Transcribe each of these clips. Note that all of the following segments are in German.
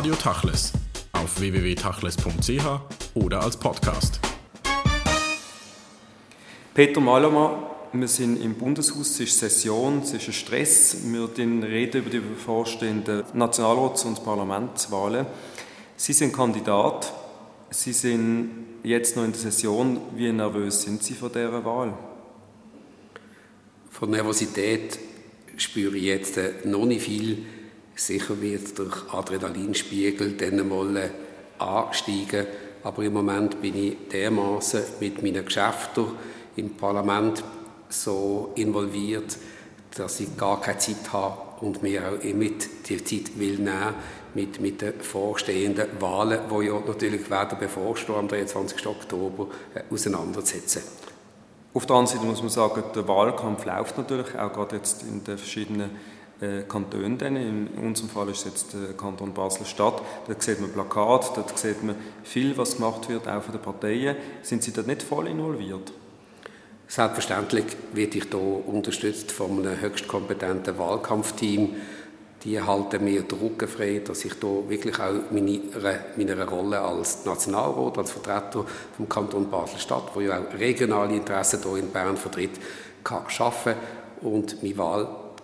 Radio Tachles auf www.tachles.ch oder als Podcast. Peter Malomer, wir sind im Bundeshaus, es ist Session, es ist ein Stress. Wir reden über die bevorstehenden Nationalrats- und Parlamentswahlen. Sie sind Kandidat, Sie sind jetzt noch in der Session. Wie nervös sind Sie vor dieser Wahl? Von Nervosität spüre ich jetzt äh, noch nicht viel. Sicher wird der Adrenalinspiegel dann mal ansteigen. Aber im Moment bin ich dermaßen mit meinen Geschäften im Parlament so involviert, dass ich gar keine Zeit habe und mir auch mit die Zeit will nehmen mit, mit den vorstehenden Wahlen, die ja natürlich werden bevorstehen am 23. Oktober, äh, auseinandersetzen. Auf der anderen Seite muss man sagen, der Wahlkampf läuft natürlich auch gerade jetzt in den verschiedenen äh, Kantonen. In unserem Fall ist es jetzt der Kanton Basel-Stadt. Dort sieht man Plakate, dort sieht man viel, was gemacht wird, auch von den Parteien. Sind Sie dort nicht voll involviert? Selbstverständlich werde ich hier unterstützt von einem höchst kompetenten Wahlkampfteam. Die halten mir Rücken frei, dass ich hier wirklich auch meine, meine Rolle als Nationalrat, als Vertreter vom Kanton Basel-Stadt, wo ja auch regionale Interessen hier in Bern vertritt, kann arbeiten und mein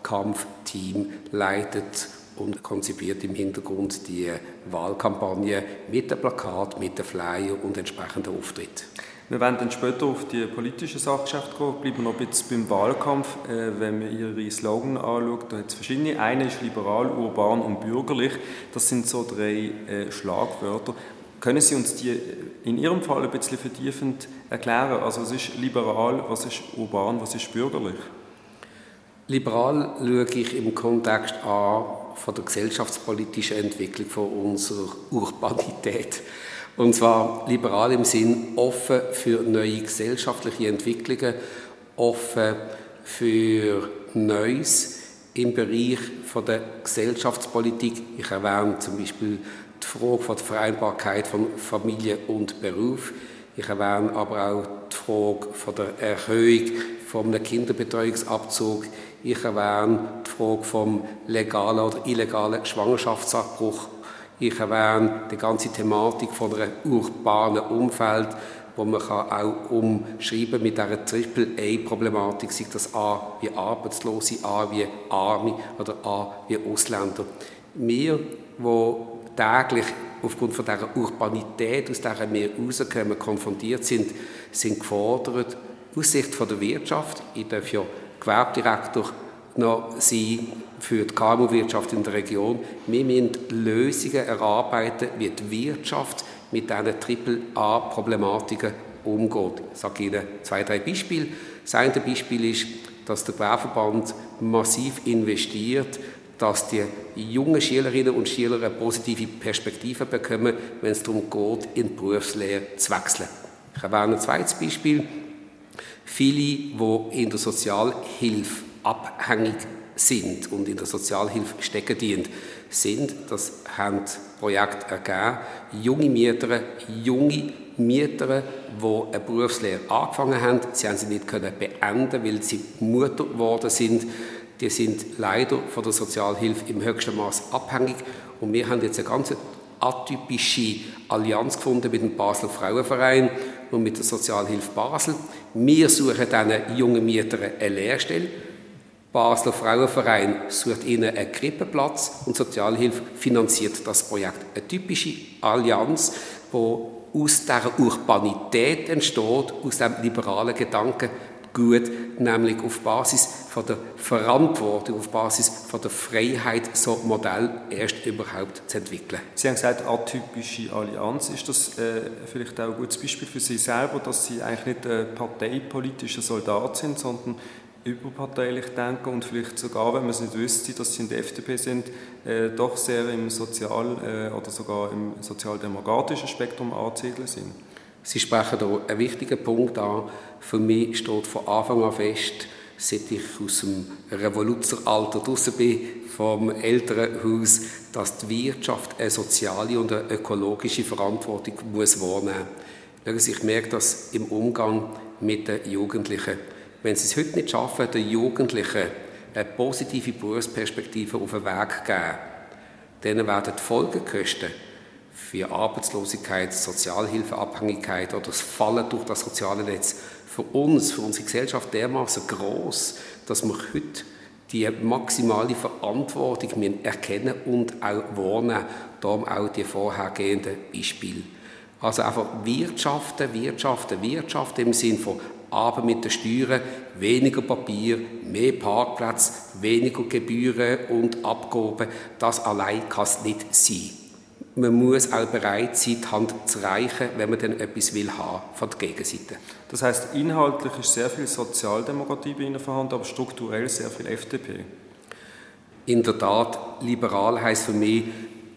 Wahlkampfteam leitet und konzipiert im Hintergrund die Wahlkampagne mit dem Plakat, mit dem Flyer und entsprechenden Auftritt. Wir werden dann später auf die politischen Sachgeschäfte gehen. Bleiben wir noch ein bisschen beim Wahlkampf. Äh, wenn man Ihre Slogan anschaut, da hat es verschiedene. Einer ist liberal, urban und bürgerlich. Das sind so drei äh, Schlagwörter. Können Sie uns die in Ihrem Fall ein bisschen vertiefend erklären? Also was ist liberal, was ist urban, was ist bürgerlich? Liberal schaue ich im Kontext an von der gesellschaftspolitischen Entwicklung von unserer Urbanität. Und zwar liberal im Sinn offen für neue gesellschaftliche Entwicklungen, offen für Neues im Bereich von der Gesellschaftspolitik. Ich erwähne zum Beispiel die Frage von der Vereinbarkeit von Familie und Beruf. Ich erwähne aber auch die Frage von der Erhöhung einem Kinderbetreuungsabzug. Ich erwähne die Frage vom legalen oder illegalen Schwangerschaftsabbruch ich erwähne die ganze Thematik von einem urbanen Umfeld, wo man kann auch umschreiben mit dieser Triple-A-Problematik, sei das A wie Arbeitslose, A wie Arme oder A wie Ausländer. Wir, die täglich aufgrund von dieser Urbanität, aus der wir rauskommen, konfrontiert sind, sind gefordert, aus Sicht von der Wirtschaft, ich darf ja Gewerbedirektor noch sein für die KMU-Wirtschaft in der Region. Wir müssen Lösungen erarbeiten, wie die Wirtschaft mit diesen Triple-A-Problematiken umgeht. Ich sage Ihnen zwei, drei Beispiele. Das eine Beispiel ist, dass der Gewerbeverband massiv investiert, dass die jungen Schülerinnen und Schüler eine positive Perspektive bekommen, wenn es darum geht, in die Berufslehre zu wechseln. Ich erwähne ein zweites Beispiel. Viele, die in der Sozialhilfe abhängig sind und in der Sozialhilfe stecken dienen, sind, das haben Projekte ergeben, junge Mieter, junge Mieter, die eine Berufslehre angefangen haben, sie haben sie nicht können beenden, weil sie Mutter geworden sind. Die sind leider von der Sozialhilfe im höchsten Maß abhängig. Und wir haben jetzt eine ganz atypische Allianz gefunden mit dem Basel Frauenverein und mit der Sozialhilfe Basel. Wir suchen diesen jungen Mietern eine Lehrstelle Basler Frauenverein sucht ihnen einen Krippenplatz und Sozialhilfe finanziert das Projekt. Eine typische Allianz, wo aus dieser Urbanität entsteht, aus dem liberalen Gedanken gut, nämlich auf Basis von der Verantwortung, auf Basis von der Freiheit, so ein Modell erst überhaupt zu entwickeln. Sie haben gesagt, atypische Allianz. Ist das äh, vielleicht auch ein gutes Beispiel für Sie selber, dass Sie eigentlich nicht ein parteipolitischer Soldat sind, sondern überparteilich denken und vielleicht sogar, wenn man es nicht wüsste, dass sie in der FDP sind, äh, doch sehr im Sozial- äh, oder sogar im sozialdemokratischen Spektrum anzusiedeln sind. Sie sprechen hier einen wichtigen Punkt an. Für mich steht von Anfang an fest, seit ich aus dem Revoluzeralter draußen bin, vom älteren Haus, dass die Wirtschaft eine soziale und eine ökologische Verantwortung muss wahrnehmen muss. Ich merke das im Umgang mit den Jugendlichen wenn sie es heute nicht schaffen, den Jugendlichen eine positive Berufsperspektive auf den Weg zu geben, dann werden die Folgekosten für Arbeitslosigkeit, Sozialhilfeabhängigkeit oder das Fallen durch das soziale Netz für uns, für unsere Gesellschaft dermaßen groß, dass wir heute die maximale Verantwortung erkennen und auch wahrnehmen. Darum auch die vorhergehenden Beispiele. Also einfach wirtschaften, wirtschaften, wirtschaften im Sinne von aber mit den Steuern weniger Papier, mehr Parkplätze, weniger Gebühren und Abgaben. Das allein kann es nicht sein. Man muss auch bereit sein, die Hand zu reichen, wenn man dann etwas will haben von der Gegenseite. Das heißt, inhaltlich ist sehr viel Sozialdemokratie bei Ihnen vorhanden, aber strukturell sehr viel FDP. In der Tat, liberal heißt für mich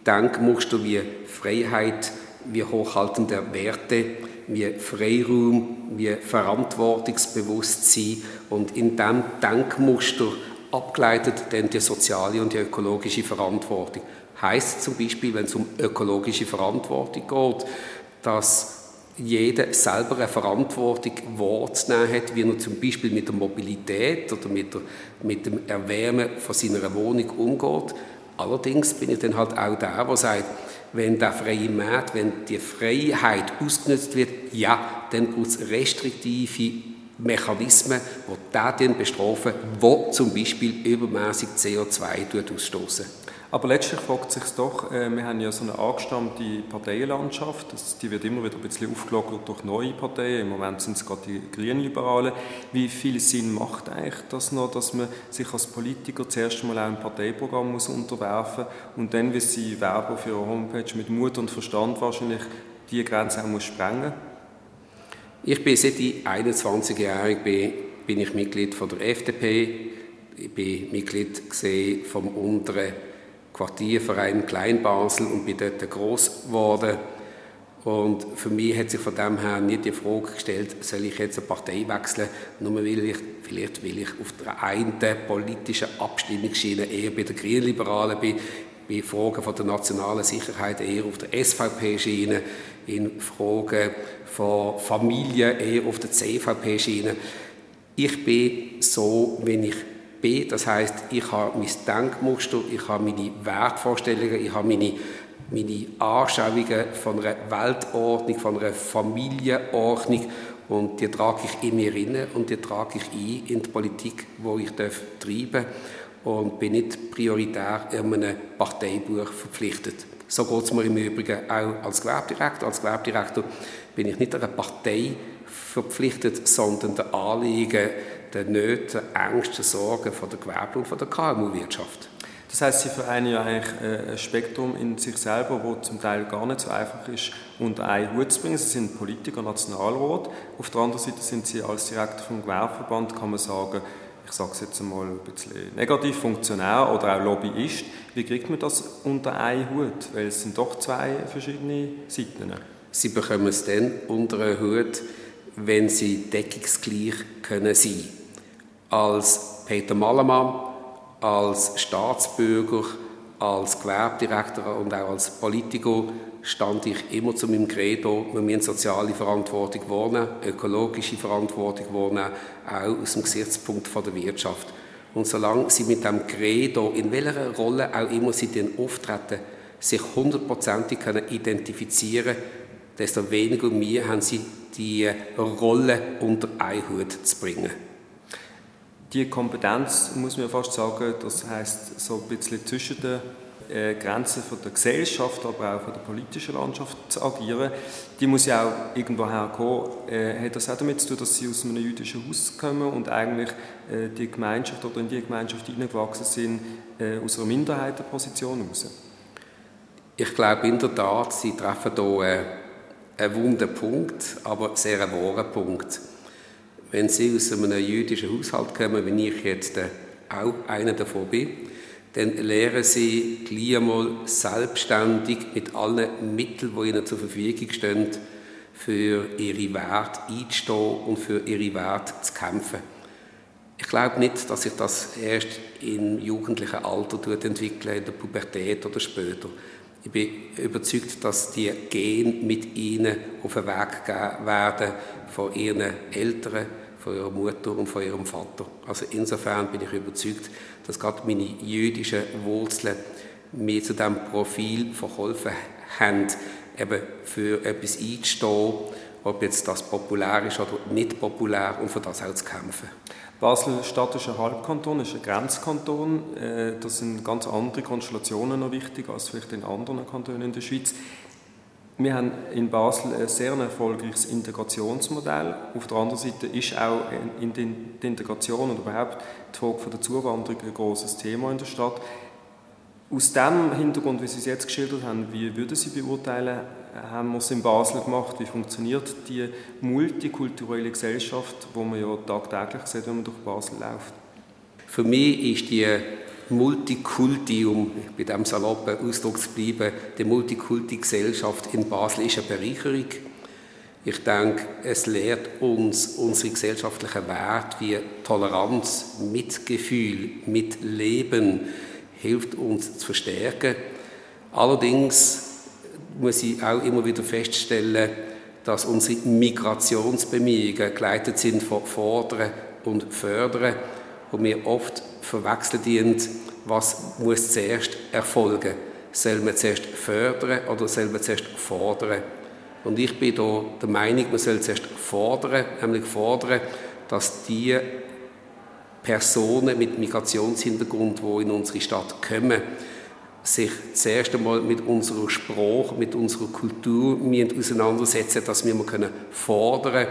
Denkmuster wie Freiheit, wie Hochhalten der Werte, wie Freiraum, wie Verantwortungsbewusstsein und in diesem Denkmuster abgeleitet dann die soziale und die ökologische Verantwortung. Heißt zum Beispiel, wenn es um ökologische Verantwortung geht, dass jeder selber eine Verantwortung wahrzunehmen hat, wie er zum Beispiel mit der Mobilität oder mit, der, mit dem Erwärmen von seiner Wohnung umgeht. Allerdings bin ich dann halt auch der, der sagt, wenn der freie Markt, wenn die Freiheit ausgenutzt wird, ja, dann braucht es restriktive Mechanismen, die den bestrafen, wo zum Beispiel übermäßig CO2 ausstoßen. Aber letztlich fragt sich doch, äh, wir haben ja so eine angestammte Parteienlandschaft, das, die wird immer wieder ein bisschen aufgelockert durch neue Parteien, im Moment sind es gerade die Grünliberalen. Wie viel Sinn macht eigentlich das noch, dass man sich als Politiker zuerst einmal auch ein Parteiprogramm muss unterwerfen und dann, wie Sie werben für Ihre Homepage, mit Mut und Verstand wahrscheinlich die Grenze auch muss sprengen? Ich bin seit 21 Jahren bin, bin ich Mitglied von der FDP, ich bin Mitglied vom unteren Quartierverein Kleinbasel und bin dort groß geworden. Und für mich hat sich von dem her nicht die Frage gestellt, soll ich jetzt eine Partei wechseln, nur weil ich, vielleicht will ich auf der einen politischen Abstimmungsschiene eher bei den Grünliberalen bin, bei Fragen von der nationalen Sicherheit eher auf der SVP-Schiene, in Fragen von Familie eher auf der CVP-Schiene. Ich bin so, wenn ich B, das heißt, ich habe mein Denkmuster, ich habe meine Wertvorstellungen, ich habe meine, meine Anschauungen von einer Weltordnung, von einer Familienordnung und die trage ich in mir inne und die trage ich ein in die Politik, wo ich darf treiben und bin nicht prioritär in einem Parteibuch verpflichtet. So geht es mir im Übrigen auch als Gewerbedirektor. Als Gewerbedirektor bin ich nicht einer Partei verpflichtet, sondern der Anliegen den Nöten, Ängsten, Sorgen von der Gewerbe und von der KMU-Wirtschaft. Das heißt, Sie vereinen ja eigentlich äh, ein Spektrum in sich selber, wo zum Teil gar nicht so einfach ist, unter einen Hut zu bringen. Sie sind Politiker, Nationalrat. Auf der anderen Seite sind Sie als Direktor vom Gewerbeverband, kann man sagen, ich sage es jetzt einmal ein bisschen negativ, Funktionär oder auch Lobbyist. Wie kriegt man das unter einen Hut? Weil es sind doch zwei verschiedene Seiten. Sie bekommen es dann unter einen Hut, wenn sie deckungsgleich können sein Als Peter Mallemann, als Staatsbürger, als Gewerbedirektor und auch als Politiker stand ich immer zu meinem Credo, wir müssen soziale Verantwortung wahrnehmen, ökologische Verantwortung wahrnehmen, auch aus dem Gesichtspunkt von der Wirtschaft. Und solange sie mit dem Credo, in welcher Rolle auch immer sie denn auftreten, sich hundertprozentig identifizieren können, desto weniger Mühe haben sie, die Rolle unter einen Hut zu bringen. Die Kompetenz, muss man fast sagen, das heißt so ein bisschen zwischen den äh, Grenzen von der Gesellschaft, aber auch von der politischen Landschaft zu agieren, die muss ja auch irgendwo herkommen. Äh, hat das auch damit zu tun, dass Sie aus einem jüdischen Haus kommen und eigentlich äh, die Gemeinschaft oder in die Gemeinschaft hineingewachsen sind, äh, aus einer Minderheitenposition heraus? Ich glaube in der Tat, Sie treffen hier ein wunder Punkt, aber sehr ein wahrer Punkt. Wenn Sie aus einem jüdischen Haushalt kommen, wie ich jetzt äh, auch einer davon bin, dann lehren Sie gleich einmal selbstständig mit allen Mitteln, die Ihnen zur Verfügung stehen, für Ihre Werte einzustehen und für Ihre Werte zu kämpfen. Ich glaube nicht, dass sich das erst im jugendlichen Alter entwickelt, in der Pubertät oder später. Ich bin überzeugt, dass die Gene mit ihnen auf den Weg gegeben werden von ihren Eltern, von ihrer Mutter und von ihrem Vater. Also insofern bin ich überzeugt, dass gerade meine jüdischen Wurzeln mir zu diesem Profil verholfen haben, eben für etwas einzustehen, ob jetzt das populär ist oder nicht populär und für das auch zu kämpfen. Basel-Stadt ist ein Halbkanton, ist ein Grenzkanton. Äh, da sind ganz andere Konstellationen noch wichtig als vielleicht in anderen Kantonen in der Schweiz. Wir haben in Basel ein sehr erfolgreiches Integrationsmodell. Auf der anderen Seite ist auch in die Integration und überhaupt die Frage der Zuwanderung ein großes Thema in der Stadt. Aus dem Hintergrund, wie Sie es jetzt geschildert haben, wie würden Sie beurteilen, haben wir es in Basel gemacht, wie funktioniert die multikulturelle Gesellschaft, wo man ja tagtäglich sieht, wenn man durch Basel läuft? Für mich ist die Multikulti, um bei diesem saloppen Ausdruck zu bleiben, die Multikulti-Gesellschaft in Basel ist eine Bereicherung. Ich denke, es lehrt uns unsere gesellschaftlichen Werte wie Toleranz, Mitgefühl, Mitleben, hilft uns zu verstärken. Allerdings muss ich auch immer wieder feststellen, dass unsere Migrationsbemühungen geleitet sind von Fordern und Fördern und wir oft verwechseln, was muss zuerst erfolgen. Soll man zuerst fördern oder soll man zuerst fordern? Und ich bin da der Meinung, man soll zuerst fordern, nämlich fordern, dass die Personen mit Migrationshintergrund, die in unsere Stadt kommen, sich zuerst einmal mit unserer Sprache, mit unserer Kultur auseinandersetzen, dass wir können fordern können,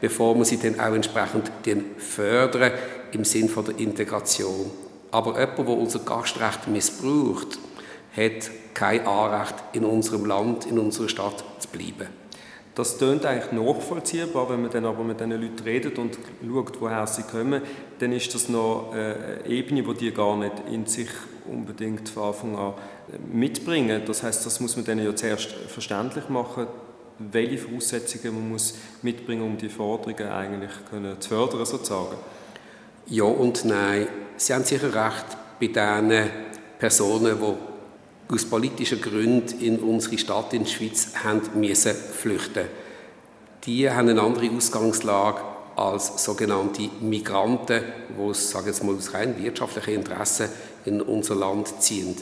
bevor wir sie dann auch entsprechend fördern im Sinn von der Integration. Aber jemand, der unser Gastrecht missbraucht, hat kein Anrecht, in unserem Land, in unserer Stadt zu bleiben. Das tönt eigentlich nachvollziehbar, wenn man dann aber mit diesen Leuten redet und schaut, woher sie kommen, dann ist das noch eine Ebene, die die gar nicht in sich unbedingt von Anfang an mitbringen. Das heißt, das muss man denen ja zuerst verständlich machen, welche Voraussetzungen man muss mitbringen, um die Forderungen eigentlich können zu fördern, sozusagen. Ja und nein. Sie haben sicher recht bei den Personen, die aus politischen Gründen in unsere Stadt in der Schweiz haben müssen flüchten. Die haben eine andere Ausgangslage als sogenannte Migranten, die sage jetzt mal aus rein wirtschaftlichen Interessen in unser Land ziehen.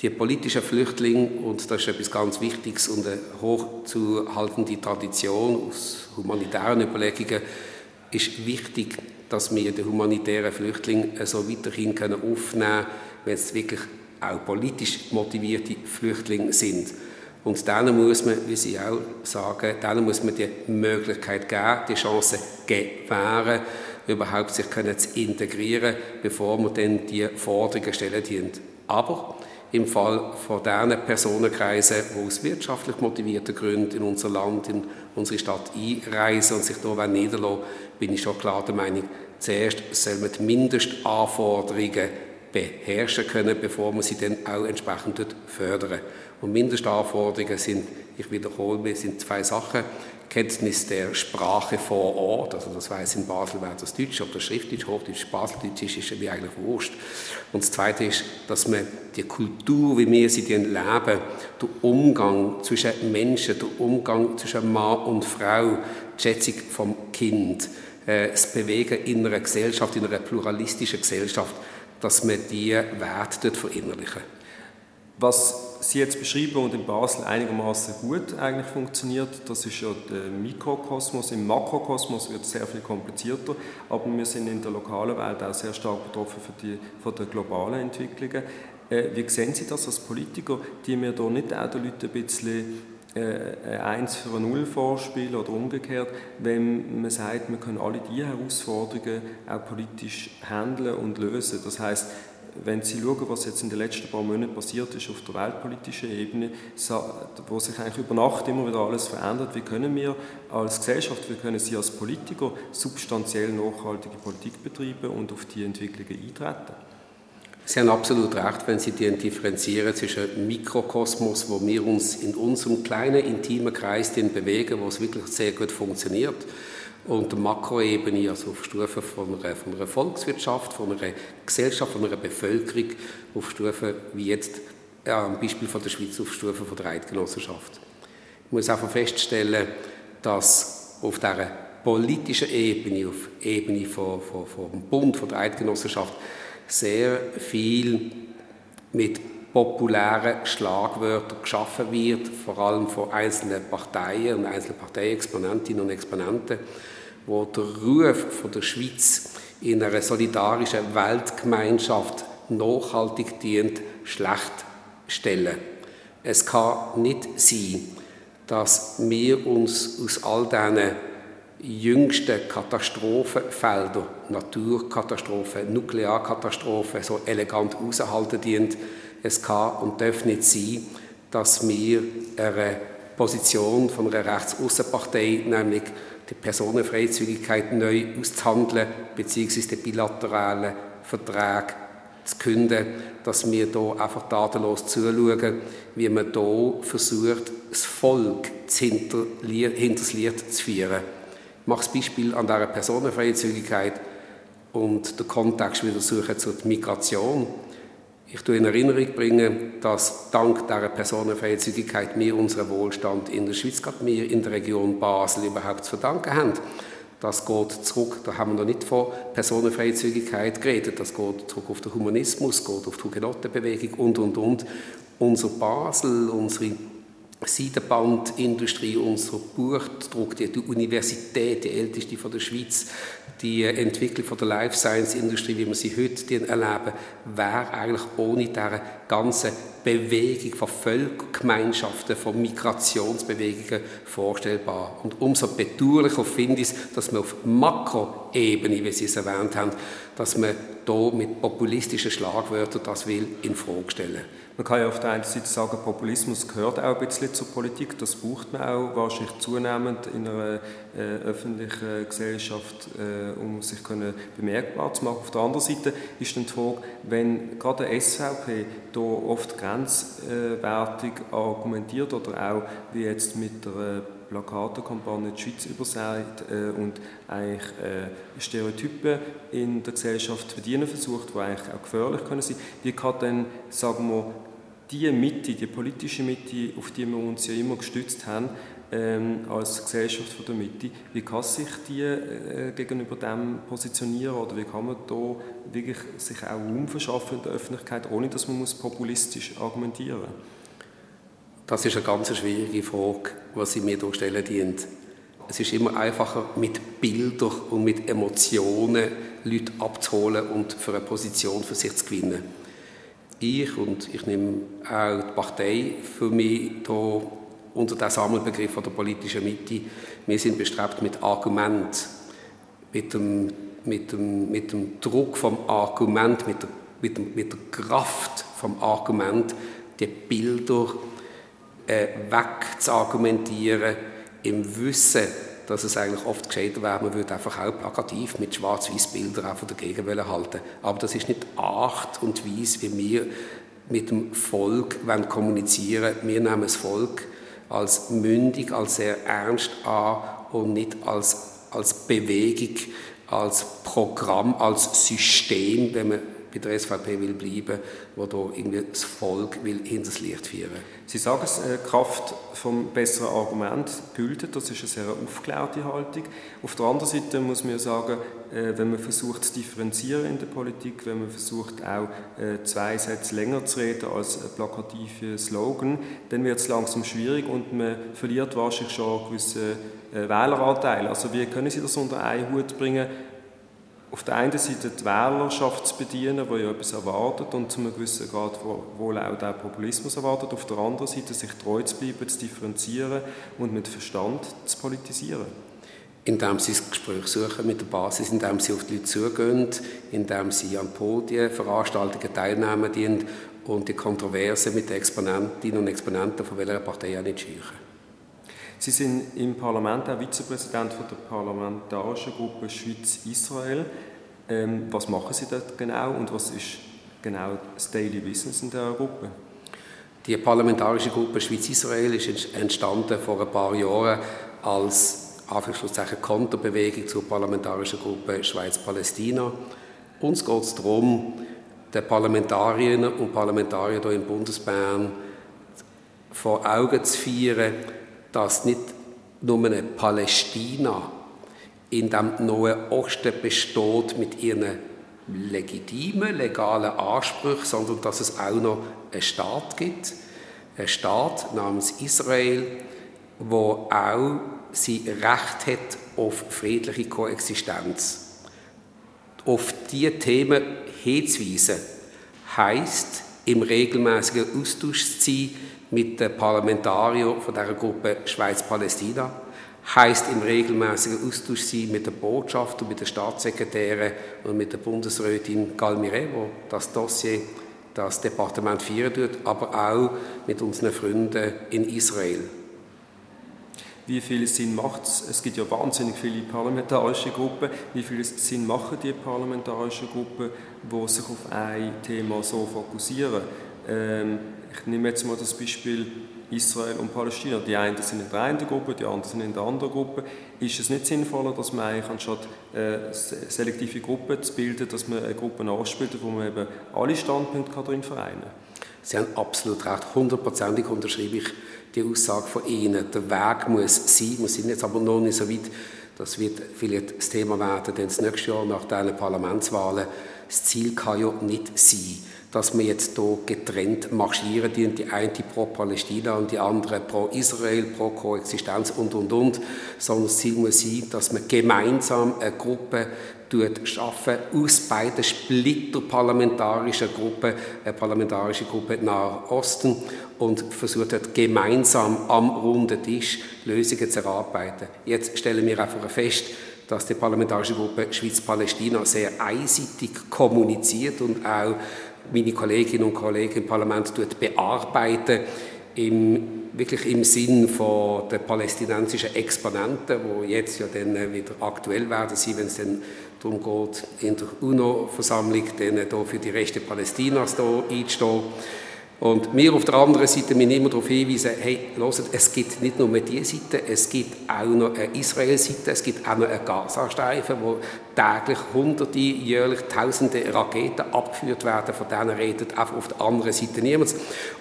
Die politischen Flüchtlinge, und das ist etwas ganz Wichtiges und eine hochzuhaltende Tradition aus humanitären Überlegungen, ist wichtig, dass wir den humanitären Flüchtling so weiterhin aufnehmen können, wenn es wirklich auch politisch motivierte Flüchtlinge sind. Und denen muss man, wie Sie auch sagen, denen muss man die Möglichkeit geben, die Chance gewähren, überhaupt sich können zu integrieren, bevor man dann die Forderungen stellen dient. Aber im Fall von diesen Personenkreisen, die aus wirtschaftlich motivierten Gründen in unser Land, in unsere Stadt einreisen und sich hier niederlassen bin ich schon klar der Meinung, zuerst soll man die Mindestanforderungen beherrschen können, bevor man sie dann auch entsprechend fördern. Und Mindestanforderungen sind, ich wiederhole sind zwei Sachen. Kenntnis der Sprache vor Ort, also das weiß in Basel wäre das Deutsch, ob das Schriftdeutsch, Hochdeutsch, Baseldeutsch ist, ist mir eigentlich wurscht. Und das Zweite ist, dass man die Kultur, wie wir sie leben, der Umgang zwischen Menschen, der Umgang zwischen Mann und Frau, die Schätzung vom Kind, äh, das Bewegen in einer Gesellschaft, in einer pluralistischen Gesellschaft, dass man diese Werte dort verinnerlichen. Was Sie jetzt beschreiben und in Basel einigermaßen gut eigentlich funktioniert, das ist ja der Mikrokosmos. Im Makrokosmos wird es sehr viel komplizierter, aber wir sind in der lokalen Welt auch sehr stark betroffen von, die, von den globalen Entwicklungen. Äh, wie sehen Sie das als Politiker, die mir da nicht auch den Leuten ein bisschen äh, 1 für ein 0 vorspielen oder umgekehrt, wenn man sagt, wir können alle diese Herausforderungen auch politisch handeln und lösen. Das heißt, wenn Sie schauen, was jetzt in den letzten paar Monaten passiert ist auf der weltpolitischen Ebene, wo sich eigentlich über Nacht immer wieder alles verändert, wie können wir als Gesellschaft, wie können Sie als Politiker substanziell nachhaltige Politik betreiben und auf die Entwicklungen eintreten? Sie haben absolut recht, wenn Sie differenzieren zwischen Mikrokosmos, wo wir uns in unserem kleinen, intimen Kreis bewegen, wo es wirklich sehr gut funktioniert, und der Makroebene, also auf Stufe von einer, von einer Volkswirtschaft, von einer Gesellschaft, von einer Bevölkerung, auf Stufe wie jetzt ja, am Beispiel von der Schweiz auf Stufe von der Eidgenossenschaft. Ich muss einfach feststellen, dass auf dieser politischen Ebene, auf Ebene von, von, vom Bund, von der Eidgenossenschaft, sehr viel mit populären Schlagwörter geschaffen wird, vor allem von einzelnen Parteien und einzelnen Parteiexponentinnen und Exponenten, wo der Ruf von der Schweiz in einer solidarischen Weltgemeinschaft nachhaltig dient, schlecht stellen. Es kann nicht sein, dass wir uns aus all diesen jüngsten Katastrophenfeldern, Naturkatastrophen, Nuklearkatastrophen, so elegant raushalten dient. Es kann und darf nicht sein, dass wir eine Position von einer Rechtsaußenpartei, nämlich die Personenfreizügigkeit neu auszuhandeln, beziehungsweise die bilateralen Verträge zu künden, dass wir hier einfach tatenlos zuschauen, wie man hier versucht, das Volk hinter das Lied zu führen. Ich mache das Beispiel an dieser Personenfreizügigkeit und den Kontext wieder suchen zur Migration. Ich tue in Erinnerung bringen, dass dank dieser Personenfreizügigkeit wir unseren Wohlstand in der Schweiz, gerade wir in der Region Basel überhaupt zu verdanken haben. Das geht zurück, da haben wir noch nicht von Personenfreizügigkeit geredet, das geht zurück auf den Humanismus, geht auf die Hugenottenbewegung und, und, und. Unser Basel, unsere Seidenbandindustrie, unser Buchdruck, die Universität, die älteste von der Schweiz, die Entwicklung von der Life Science Industrie, wie wir sie heute erleben, wäre eigentlich ohne diese ganze Bewegung von Völkergemeinschaften, von Migrationsbewegungen vorstellbar. Und umso bedauerlicher finde ich es, dass wir auf Makroebene, wie Sie es erwähnt haben, dass man hier mit populistischen Schlagwörtern das will in Frage stellen. Man kann ja auf der einen Seite sagen, Populismus gehört auch ein bisschen zur Politik. Das braucht man auch wahrscheinlich zunehmend in einer äh, öffentlichen Gesellschaft, äh, um sich können bemerkbar zu machen. Auf der anderen Seite ist dann die Frage, wenn gerade die SVP da oft grenzwertig argumentiert oder auch wie jetzt mit der Plakatenkampagne die Schweiz übersät äh, und eigentlich äh, Stereotypen in der Gesellschaft zu bedienen versucht, die eigentlich auch gefährlich können sein. Wie kann denn, sagen wir, die Mitte, die politische Mitte, auf die wir uns ja immer gestützt haben, ähm, als Gesellschaft von der Mitte, wie kann sich die äh, gegenüber dem positionieren oder wie kann man da wirklich sich auch Raum verschaffen in der Öffentlichkeit, ohne dass man muss populistisch argumentieren muss? Das ist eine ganz schwierige Frage, was Sie mir hier stellen dient. Es ist immer einfacher, mit Bildern und mit Emotionen Leute abzuholen und für eine Position für sich zu gewinnen. Ich und ich nehme auch die Partei für mich hier unter den Sammelbegriff der politischen Mitte. Wir sind bestrebt mit Argument, mit dem, mit dem, mit dem Druck vom Argument, mit der, mit, dem, mit der Kraft vom Argument, die Bilder äh, wegzuargumentieren, im Wissen, dass es eigentlich oft gescheiter wäre, man würde einfach auch plakativ mit Schwarz-Weiß-Bildern auch dagegen halten. Aber das ist nicht Art und Weise, wie wir mit dem Volk wollen kommunizieren. Wir nehmen das Volk als mündig, als sehr ernst an und nicht als, als Bewegung, als Programm, als System, wenn man bei der SVP will bleiben, wo da irgendwie das Volk will hinters Licht führen. Sie sagen es, äh, Kraft vom besseren Argument bildet, das ist eine sehr aufgeklärte Haltung. Auf der anderen Seite muss man sagen, äh, wenn man versucht zu differenzieren in der Politik, wenn man versucht auch äh, zwei Sätze länger zu reden als ein plakativer Slogan, dann wird es langsam schwierig und man verliert wahrscheinlich schon gewisse äh, Wähleranteile. Also wie können Sie das unter einen Hut bringen, auf der einen Seite die Wählerschaft zu bedienen, die ja etwas erwartet und zu einem gewissen Grad wohl auch den Populismus erwartet, auf der anderen Seite sich treu zu bleiben, zu differenzieren und mit Verstand zu politisieren. Indem sie das Gespräch suchen mit der Basis, indem sie auf die Leute zugehen, indem sie an Podien, Veranstaltungen teilnehmen und die Kontroverse mit den Exponentinnen und Exponenten von welcher Partei auch nicht scheuchen. Sie sind im Parlament auch Vizepräsident von der parlamentarischen Gruppe Schweiz-Israel. Ähm, was machen Sie dort genau und was ist genau das Daily Business in der Gruppe? Die parlamentarische Gruppe Schweiz-Israel ist entstanden vor ein paar Jahren als Konterbewegung zur parlamentarischen Gruppe Schweiz-Palästina. Uns geht es darum, den Parlamentarierinnen und Parlamentariern hier im Bundesbern vor Augen zu führen, dass nicht nur ein Palästina in dem Nahen Osten besteht mit ihren legitimen, legalen Ansprüchen, sondern dass es auch noch einen Staat gibt, einen Staat namens Israel, wo auch sie Recht hat auf friedliche Koexistenz. Auf diese Themen hinzuweisen, heisst, im regelmäßigen Austausch zu sein mit den Parlamentariern von der Gruppe Schweiz-Palästina, heisst im regelmäßigen Austausch sein mit der Botschaft und mit den Staatssekretären und mit der Bundesrätin Galmire, wo das Dossier, das Departement führen tut, aber auch mit unseren Freunden in Israel wie viel Sinn macht es? Es gibt ja wahnsinnig viele parlamentarische Gruppen. Wie viel Sinn machen die parlamentarischen Gruppen, die sich auf ein Thema so fokussieren? Ähm, ich nehme jetzt mal das Beispiel Israel und Palästina. Die einen sind in der einen Gruppe, die anderen sind in der anderen Gruppe. Ist es nicht sinnvoller, dass man eigentlich anstatt äh, selektive Gruppen zu bilden, dass man eine Gruppe ausbildet, wo man eben alle Standpunkte drin vereinen kann? Sie haben absolut recht. Hundertprozentig unterschreibe ich die Aussage von Ihnen. Der Weg muss sein. Wir sind jetzt aber noch nicht so weit. Das wird vielleicht das Thema werden, denn das nächste Jahr nach diesen Parlamentswahlen. Das Ziel kann ja nicht sein, dass wir jetzt hier getrennt marschieren, die, eine pro Palästina und die andere pro Israel, pro Koexistenz und, und, und, sondern das Ziel muss sein, dass wir gemeinsam eine Gruppe schaffen aus beiden splitterparlamentarischen Gruppen, eine parlamentarische Gruppe nach Osten und versucht gemeinsam am runden Tisch Lösungen zu erarbeiten. Jetzt stellen wir einfach fest, dass die parlamentarische Gruppe Schweiz-Palästina sehr einseitig kommuniziert und auch meine Kolleginnen und Kollegen im Parlament bearbeiten, im, wirklich im Sinn von der palästinensischen Exponenten, wo jetzt ja dann wieder aktuell werden sie, wenn es dann darum geht, in der UNO-Versammlung dann für die Rechte Palästinas einzustehen. Und wir auf der anderen Seite müssen immer darauf hinweisen, hey, hört, es gibt nicht nur diese Seite, es gibt auch noch eine Israel-Seite, es gibt auch noch einen Gazastreifen, wo täglich hunderte, jährlich tausende Raketen abgeführt werden, von denen redet einfach auf der anderen Seite niemand.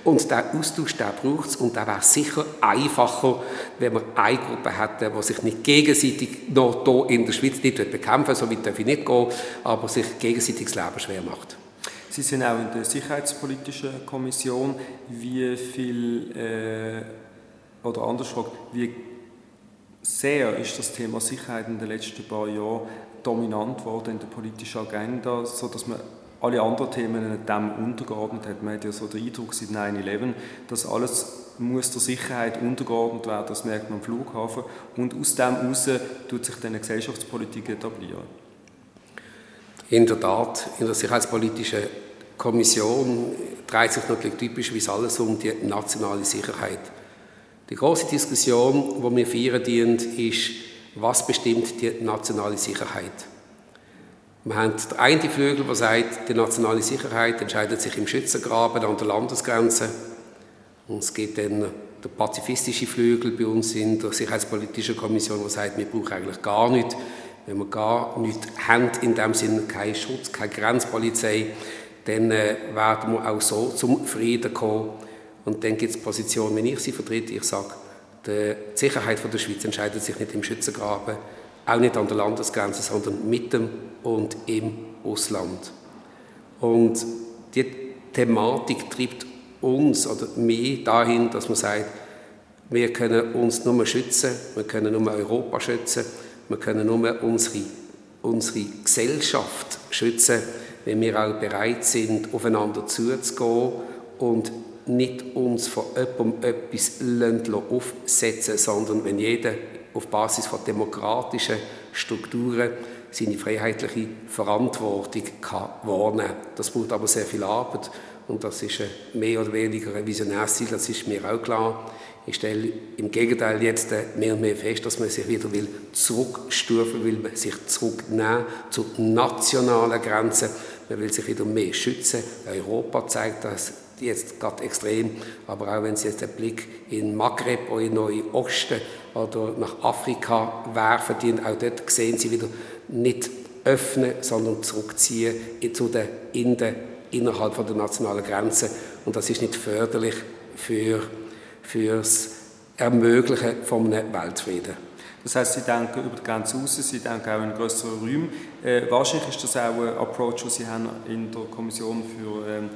Und der Austausch, der braucht es und der wäre sicher einfacher, wenn wir eine Gruppe hätten, die sich nicht gegenseitig noch hier in der Schweiz nicht bekämpfen so weit darf ich nicht gehen, aber sich gegenseitig das Leben schwer macht. Sie sind auch in der Sicherheitspolitischen Kommission. Wie viel, äh, oder anders gefragt, wie sehr ist das Thema Sicherheit in den letzten paar Jahren dominant worden in der politischen Agenda, sodass man alle anderen Themen dem untergeordnet hat. Man hat ja so den Eindruck seit 9-11, dass alles muss der Sicherheit untergeordnet werden, das merkt man am Flughafen. Und aus dem heraus tut sich dann eine Gesellschaftspolitik etablieren. In der Tat, in der Sicherheitspolitischen Kommission dreht sich natürlich typisch alles um die nationale Sicherheit. Die große Diskussion, die wir führen dienen, ist, was bestimmt die nationale Sicherheit? Wir haben den einen Flügel, der sagt, die nationale Sicherheit entscheidet sich im Schützengraben an der Landesgrenze. Und es gibt dann der pazifistische Flügel bei uns in der Sicherheitspolitischen Kommission, der sagt, wir brauchen eigentlich gar nichts wenn wir gar nichts haben, in dem Sinne keinen Schutz, keine Grenzpolizei, dann äh, werden wir auch so zum Frieden kommen. Und dann gibt es Positionen, wenn ich sie vertrete, ich sage, die Sicherheit von der Schweiz entscheidet sich nicht im Schützengraben, auch nicht an der Landesgrenze, sondern mitten und im Ausland. Und die Thematik treibt uns oder mich dahin, dass man sagt, wir können uns nur schützen, wir können nur Europa schützen, wir können nur unsere, unsere Gesellschaft schützen, wenn wir auch bereit sind, aufeinander zuzugehen und nicht uns von jemandem etwas aufsetzen sondern wenn jeder auf Basis von demokratischen Strukturen seine freiheitliche Verantwortung kann wahrnehmen kann. Das braucht aber sehr viel Arbeit und das ist mehr oder weniger ein Visionärsziel, das ist mir auch klar. Ich stelle im Gegenteil jetzt äh, mehr und mehr fest, dass man sich wieder will zurückstufen will, man sich zurücknehmen zur nationalen Grenze. Man will sich wieder mehr schützen. Europa zeigt das jetzt gerade extrem, aber auch wenn Sie jetzt einen Blick in Maghreb oder in Neue Osten oder nach Afrika werfen, die, auch dort sehen Sie wieder nicht öffnen, sondern zurückziehen zu den, in den, innerhalb der nationalen Grenze. Und das ist nicht förderlich für fürs Ermöglichen von einem Weltfrieden. Das heißt, sie denken über die Grenze raus, sie denken auch in größeren Räumen. Äh, wahrscheinlich ist das auch ein Approach, den sie haben in der Kommission für, ähm,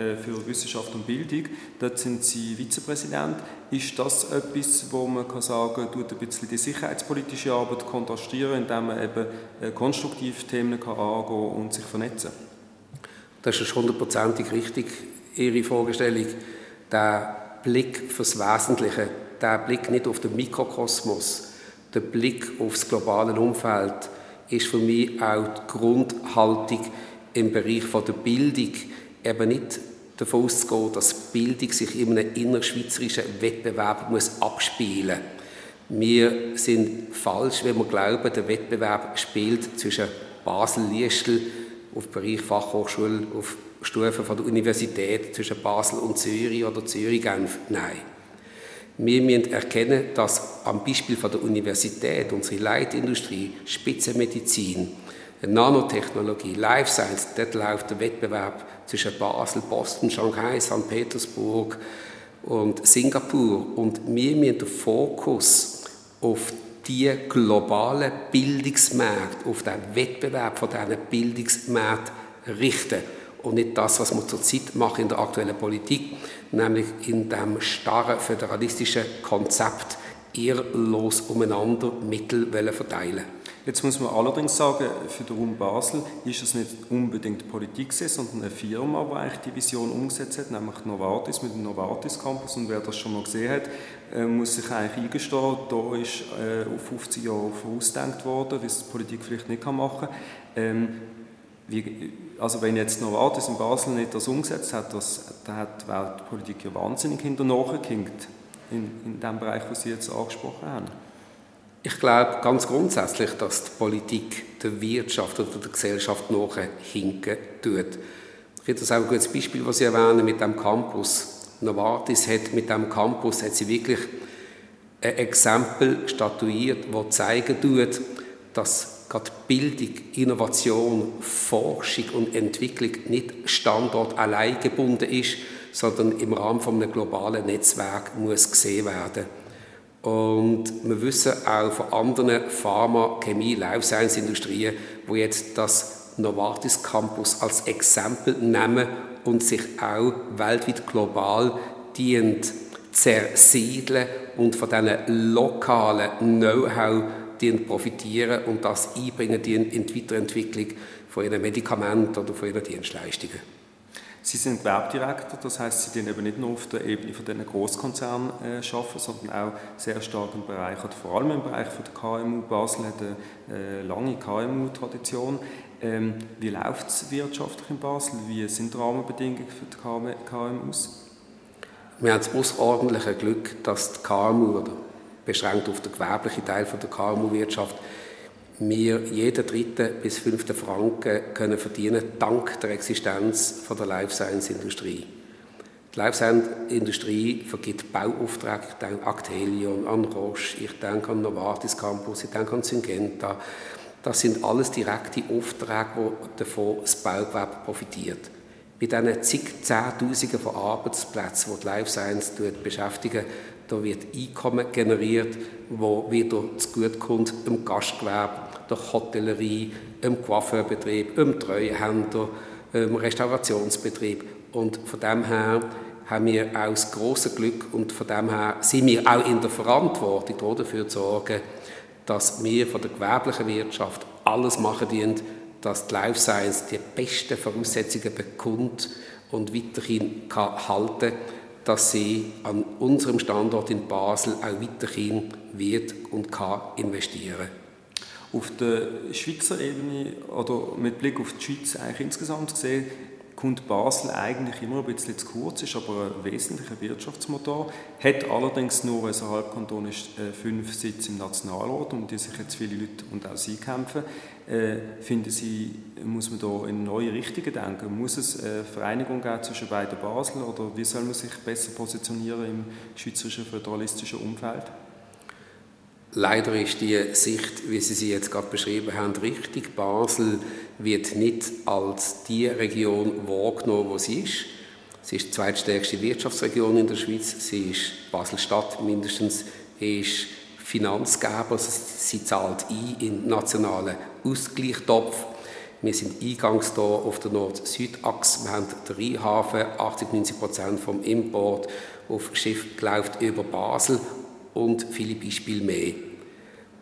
äh, für Wissenschaft und Bildung. Dort sind sie Vizepräsident. Ist das etwas, wo man kann sagen, tut ein bisschen die sicherheitspolitische Arbeit kontrastieren, indem man eben äh, konstruktiv Themen kann angehen und sich vernetzen? Das ist hundertprozentig richtig, Ihre Vorstellung. Der Blick fürs Wesentliche, der Blick nicht auf den Mikrokosmos, der Blick auf das globale Umfeld ist für mich auch die Grundhaltung im Bereich der Bildung, eben nicht davon auszugehen, dass Bildung sich in einem innerschweizerischen Wettbewerb muss abspielen muss. Wir sind falsch, wenn wir glauben, der Wettbewerb spielt zwischen Basel-Liestel auf Bereich Fachhochschule, auf Stufe von der Universität zwischen Basel und Zürich oder Zürich-Genf. Nein. Wir müssen erkennen, dass am Beispiel von der Universität, unsere Leitindustrie, Spitzenmedizin, Nanotechnologie, Life Science, dort läuft der Wettbewerb zwischen Basel, Boston, Shanghai, St. Petersburg und Singapur. Und wir müssen den Fokus auf die globalen Bildungsmärkte, auf den Wettbewerb von diesen Bildungsmärkten richten und nicht das, was wir zurzeit machen in der aktuellen Politik, nämlich in dem starren föderalistischen Konzept ehrlos umeinander Mittel verteilen Jetzt muss man allerdings sagen, für den Raum Basel ist es nicht unbedingt Politik, sondern eine Firma, die eigentlich die Vision umgesetzt hat, nämlich Novartis mit dem Novartis Campus. Und wer das schon mal gesehen hat, äh, muss sich eigentlich eingestehen, da ist äh, auf 50 Jahre vorausgedacht worden, wie es die Politik vielleicht nicht machen kann. Wie, also wenn jetzt Novartis in Basel nicht das umgesetzt hat, das, dann hat die Weltpolitik ja wahnsinnig hinter nachgehinkt in, in dem Bereich, was Sie jetzt angesprochen haben. Ich glaube ganz grundsätzlich, dass die Politik der Wirtschaft oder der Gesellschaft nachhinken tut. Ich finde das auch ein gutes Beispiel, was Sie erwähnen mit dem Campus. Novartis hat mit dem Campus hat sie wirklich ein Exempel statuiert, das zeigen tut, dass gerade Bildung, Innovation, Forschung und Entwicklung nicht Standort allein gebunden ist, sondern im Rahmen von einem globalen Netzwerk muss gesehen werden. Und wir wissen auch von anderen Pharma-, Chemie-, Life Science-Industrien, wo jetzt das Novartis Campus als Exempel nehmen und sich auch weltweit global dient zersiedeln und von diesen lokalen Know-how profitieren und das einbringen in die Weiterentwicklung von ihren Medikamenten oder von ihren Dienstleistungen. Sie sind Werbdirektor, das heißt, Sie sind eben nicht nur auf der Ebene von diesen Großkonzernen äh, arbeiten, sondern auch sehr stark im Bereich, oder vor allem im Bereich von der KMU. Basel hat eine äh, lange KMU-Tradition. Ähm, wie läuft es wirtschaftlich in Basel? Wie sind die Rahmenbedingungen für die KMUs? Wir haben das außerordentliche Glück, dass die KMU, oder beschränkt auf den gewerblichen Teil der KMU-Wirtschaft, wir jeden dritten bis fünften Franken können verdienen dank der Existenz von der Life Science Industrie. Die Life Science Industrie vergibt Bauaufträge, ich denke an Actelion, an Roche, ich denke an Novartis Campus, ich denke an Syngenta. Das sind alles direkte Aufträge, wo davon das Baugewerbe profitiert. Bei diesen zig Zehntausenden von Arbeitsplätzen, die die Life Science beschäftigen, da wird Einkommen generiert, wo wieder zugutekommt im Gastgewerbe, der Hotellerie, im Coiffeurbetrieb, im Treuhänder, im Restaurationsbetrieb. Und von dem her haben wir auch das große Glück und von dem her sind wir auch in der Verantwortung dafür zu sorgen, dass wir von der gewerblichen Wirtschaft alles machen dienen, dass die Life Science die besten Voraussetzungen bekommt und weiterhin kann halten kann dass sie an unserem Standort in Basel auch weiterhin wird und kann investieren. Auf der Schweizer Ebene oder mit Blick auf die Schweiz eigentlich insgesamt gesehen, kommt Basel eigentlich immer ein bisschen zu kurz, ist aber ein wesentlicher Wirtschaftsmotor, hat allerdings nur, weil es ein Halbkanton ist, äh, fünf Sitze im Nationalrat, um die sich jetzt viele Leute und auch Sie kämpfen. Äh, finden Sie, muss man da in neue Richtungen denken? Muss es eine Vereinigung geben zwischen beiden Basel oder wie soll man sich besser positionieren im schweizerischen föderalistischen Umfeld? Leider ist die Sicht, wie Sie sie jetzt gerade beschrieben haben, richtig. Basel wird nicht als die Region wahrgenommen, wo sie ist. Sie ist die zweitstärkste Wirtschaftsregion in der Schweiz. Sie ist Basel-Stadt mindestens, ist Finanzgeber, sie zahlt ein in den nationalen Ausgleichstopf. Wir sind eingangs hier auf der Nord-Süd-Achse. Wir haben den Rheinhafen, 80-90 Prozent vom Import auf Schiff läuft über Basel und viele Beispiele mehr.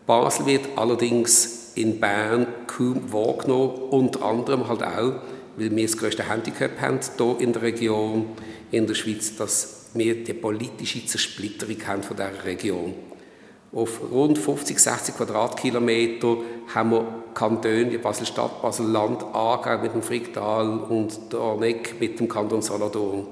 Basel wird allerdings in Bern kaum wahrgenommen, unter anderem halt auch, weil wir das größte Handicap haben hier in der Region, in der Schweiz, dass wir die politische Zersplitterung haben von dieser Region. Auf rund 50, 60 Quadratkilometer haben wir Kantone Basel-Stadt, Basel-Land, Aargau mit dem Fricktal und Dorneck mit dem Kanton Solothurn.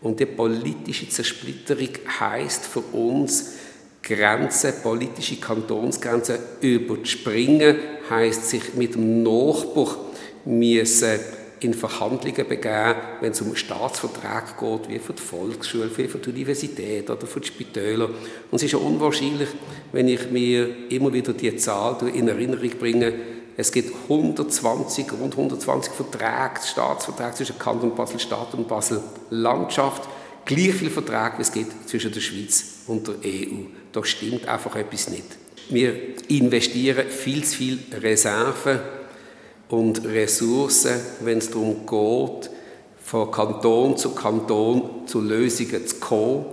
Und die politische Zersplitterung heißt für uns, Grenzen, politische Kantonsgrenzen überspringen, heißt sich mit dem Nachbar müssen in Verhandlungen begeben, wenn es um Staatsverträge geht, wie für die Volksschule, wie für die Universität oder für die Spitäler. Und es ist ja unwahrscheinlich, wenn ich mir immer wieder die Zahl in Erinnerung bringe, es gibt 120, rund 120 Verträge, Staatsverträge zwischen Kanton Basel-Stadt und Basel-Landschaft. Gleich viele Verträge, wie es gibt zwischen der Schweiz und der EU. Da stimmt einfach etwas nicht. Wir investieren viel zu viel Reserven und Ressourcen, wenn es darum geht, von Kanton zu Kanton zu Lösungen zu kommen,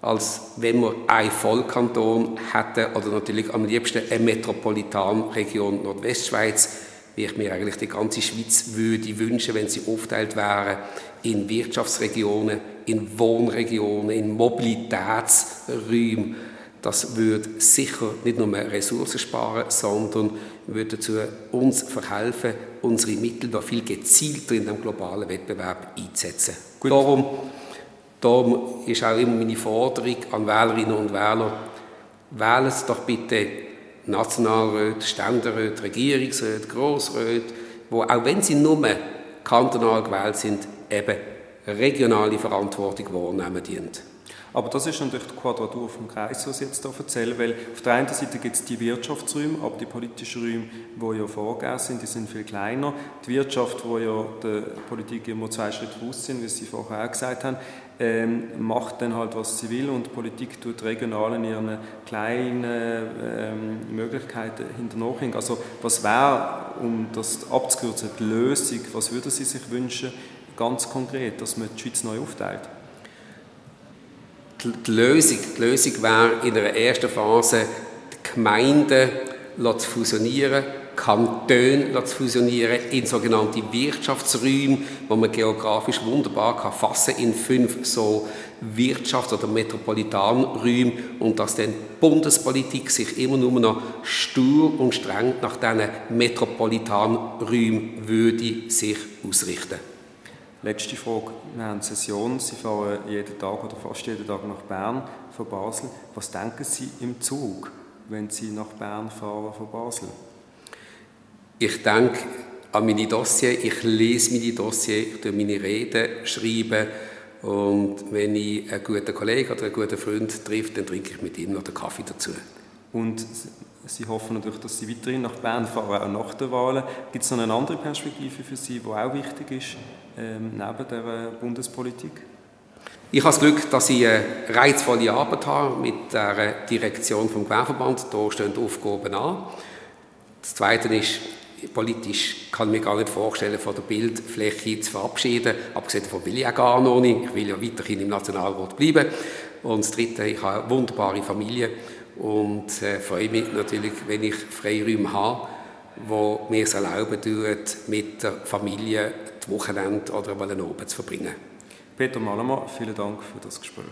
als wenn wir einen Vollkanton hätten oder natürlich am liebsten eine Metropolitanregion Nordwestschweiz, wie ich mir eigentlich die ganze Schweiz würde wünschen, wenn sie aufteilt wäre in Wirtschaftsregionen, in Wohnregionen, in Mobilitätsräumen. Das würde sicher nicht nur mehr Ressourcen sparen, sondern würde dazu uns verhelfen, unsere Mittel noch viel gezielter in dem globalen Wettbewerb einzusetzen. Gut. Darum, darum ist auch immer meine Forderung an Wählerinnen und Wähler, wählen Sie doch bitte Nationalräte, Ständeräte, Regierungsräte, Grossräte, wo auch wenn sie nur kantonal gewählt sind, eben regionale Verantwortung wahrnehmen dient. Aber das ist natürlich die Quadratur vom Kreis, was ich jetzt hier erzähle, weil auf der einen Seite gibt es die Wirtschaftsräume, aber die politischen Räume, die ja vorgegeben sind, die sind viel kleiner. Die Wirtschaft, wo ja der Politik immer zwei Schritte voraus sind, wie Sie vorher auch gesagt haben, ähm, macht dann halt, was sie will und die Politik tut regional in ihren kleinen ähm, Möglichkeiten hinterher. Also was wäre, um das abzukürzen, die Lösung, was würden Sie sich wünschen, ganz konkret, dass man die Schweiz neu aufteilt? Die Lösung, die Lösung wäre in einer ersten Phase, die Gemeinden zu fusionieren, Kantone zu fusionieren in sogenannte Wirtschaftsräume, wo man geografisch wunderbar kann fassen in fünf so Wirtschafts- oder Metropolitanräume und dass dann die Bundespolitik sich immer nur noch stur und streng nach diesen Metropolitanräumen würde sich ausrichten. Letzte Frage. Wir haben Session. Sie fahren jeden Tag oder fast jeden Tag nach Bern von Basel. Was denken Sie im Zug, wenn Sie nach Bern fahren von Basel? Ich denke an meine Dossier, ich lese meine Dossier, ich schreibe meine Reden schreiben und wenn ich einen guten Kollegen oder einen guten Freund treffe, dann trinke ich mit ihm noch den Kaffee dazu. Und Sie hoffen natürlich, dass Sie weiterhin nach Bern fahren, auch nach der Wahl. Gibt es noch eine andere Perspektive für Sie, die auch wichtig ist, neben der äh, Bundespolitik? Ich habe das Glück, dass ich eine reizvolle Arbeit habe mit der Direktion vom Gewerbeverband. Da stehen Aufgaben an. Das Zweite ist, politisch kann ich mir gar nicht vorstellen, von der Bildfläche zu verabschieden. Abgesehen davon will ich auch gar noch nicht. Ich will ja weiterhin im Nationalrat bleiben. Und das Dritte, ich habe eine wunderbare Familie und äh, freue mich natürlich, wenn ich Freiräume habe, wo mir es erlauben tut, mit der Familie Wochenende oder mal Abend zu verbringen. Peter Malamer, vielen Dank für das Gespräch.